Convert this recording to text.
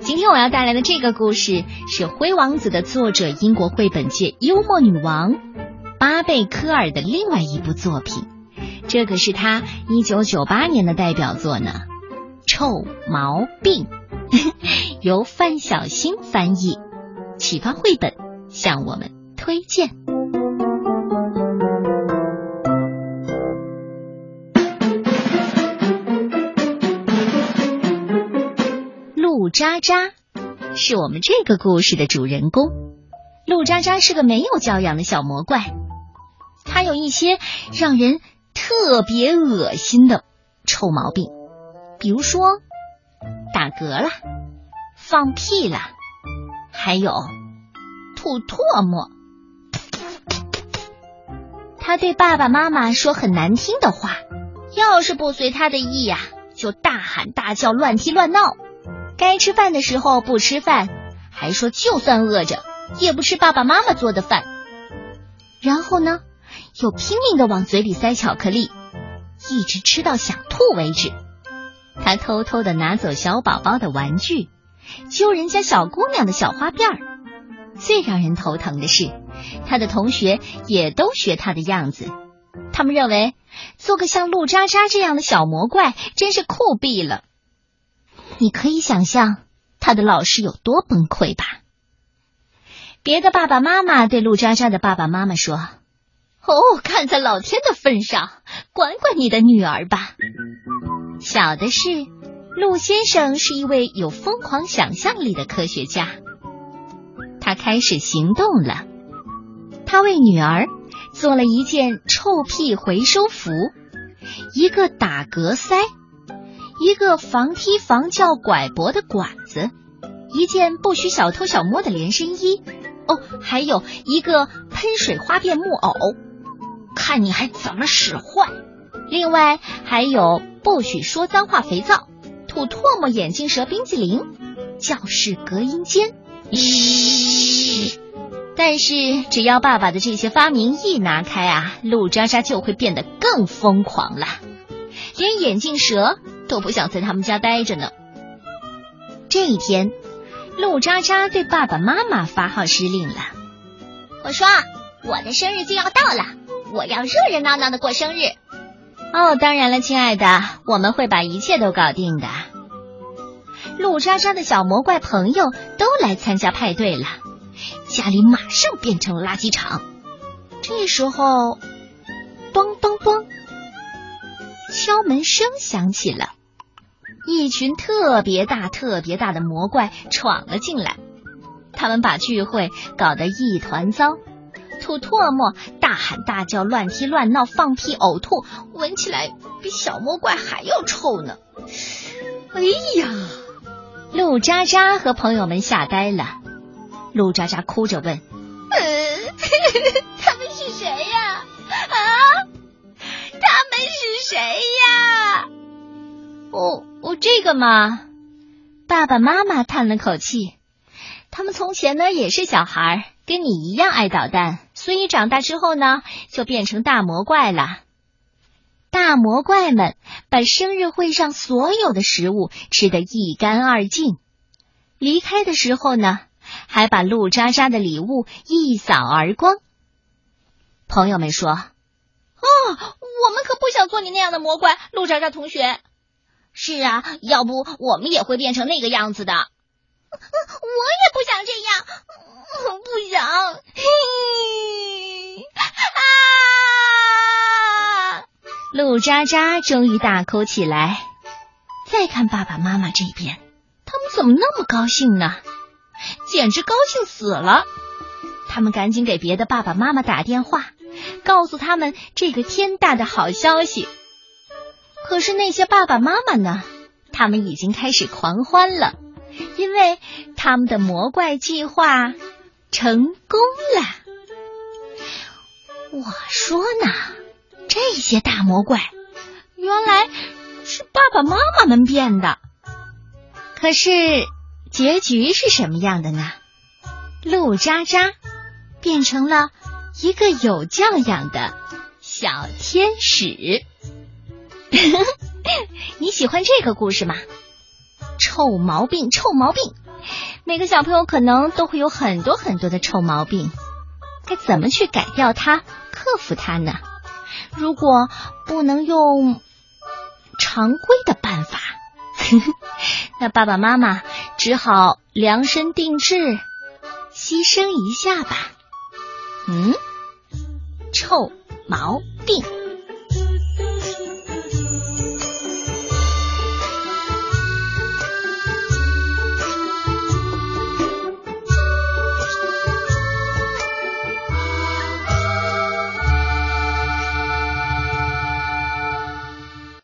今天我要带来的这个故事是《灰王子》的作者英国绘本界幽默女王巴贝科尔的另外一部作品。这可是他一九九八年的代表作呢，《臭毛病》，由范小新翻译，启发绘本向我们推荐。渣渣是我们这个故事的主人公。陆渣渣是个没有教养的小魔怪，他有一些让人特别恶心的臭毛病，比如说打嗝了、放屁了，还有吐唾沫。他对爸爸妈妈说很难听的话，要是不随他的意呀，就大喊大叫、乱踢乱闹。该吃饭的时候不吃饭，还说就算饿着也不吃爸爸妈妈做的饭。然后呢，又拼命的往嘴里塞巧克力，一直吃到想吐为止。他偷偷的拿走小宝宝的玩具，揪人家小姑娘的小花辫儿。最让人头疼的是，他的同学也都学他的样子。他们认为做个像陆渣渣这样的小魔怪真是酷毙了。你可以想象他的老师有多崩溃吧？别的爸爸妈妈对陆渣渣的爸爸妈妈说：“哦，看在老天的份上，管管你的女儿吧。”小的是，陆先生是一位有疯狂想象力的科学家，他开始行动了。他为女儿做了一件臭屁回收服，一个打嗝塞。一个防踢防叫拐脖的管子，一件不许小偷小摸的连身衣，哦，还有一个喷水花变木偶，看你还怎么使坏！另外还有不许说脏话肥皂，吐唾沫眼镜蛇冰激凌，教室隔音间。嘘！但是只要爸爸的这些发明一拿开啊，陆渣渣就会变得更疯狂了，连眼镜蛇。都不想在他们家待着呢。这一天，陆渣渣对爸爸妈妈发号施令了。我说：“我的生日就要到了，我要热热闹闹的过生日。”哦，当然了，亲爱的，我们会把一切都搞定的。陆渣渣的小魔怪朋友都来参加派对了，家里马上变成了垃圾场。这时候，咚咚咚，敲门声响起了。一群特别大、特别大的魔怪闯了进来，他们把聚会搞得一团糟，吐唾沫、大喊大叫、乱踢乱闹、放屁、呕吐，闻起来比小魔怪还要臭呢。哎呀，陆渣渣和朋友们吓呆了。陆渣渣哭着问：“这个嘛，爸爸妈妈叹了口气。他们从前呢也是小孩，跟你一样爱捣蛋，所以长大之后呢就变成大魔怪了。大魔怪们把生日会上所有的食物吃得一干二净，离开的时候呢还把陆渣渣的礼物一扫而光。朋友们说：“哦，我们可不想做你那样的魔怪，陆渣渣同学。”是啊，要不我们也会变成那个样子的。我也不想这样，不想。嘿，啊！陆渣渣终于大哭起来。再看爸爸妈妈这边，他们怎么那么高兴呢？简直高兴死了！他们赶紧给别的爸爸妈妈打电话，告诉他们这个天大的好消息。可是那些爸爸妈妈呢？他们已经开始狂欢了，因为他们的魔怪计划成功了。我说呢，这些大魔怪原来是爸爸妈妈们变的。可是结局是什么样的呢？陆渣渣变成了一个有教养的小天使。你喜欢这个故事吗？臭毛病，臭毛病，每个小朋友可能都会有很多很多的臭毛病，该怎么去改掉它、克服它呢？如果不能用常规的办法，那爸爸妈妈只好量身定制，牺牲一下吧。嗯，臭毛病。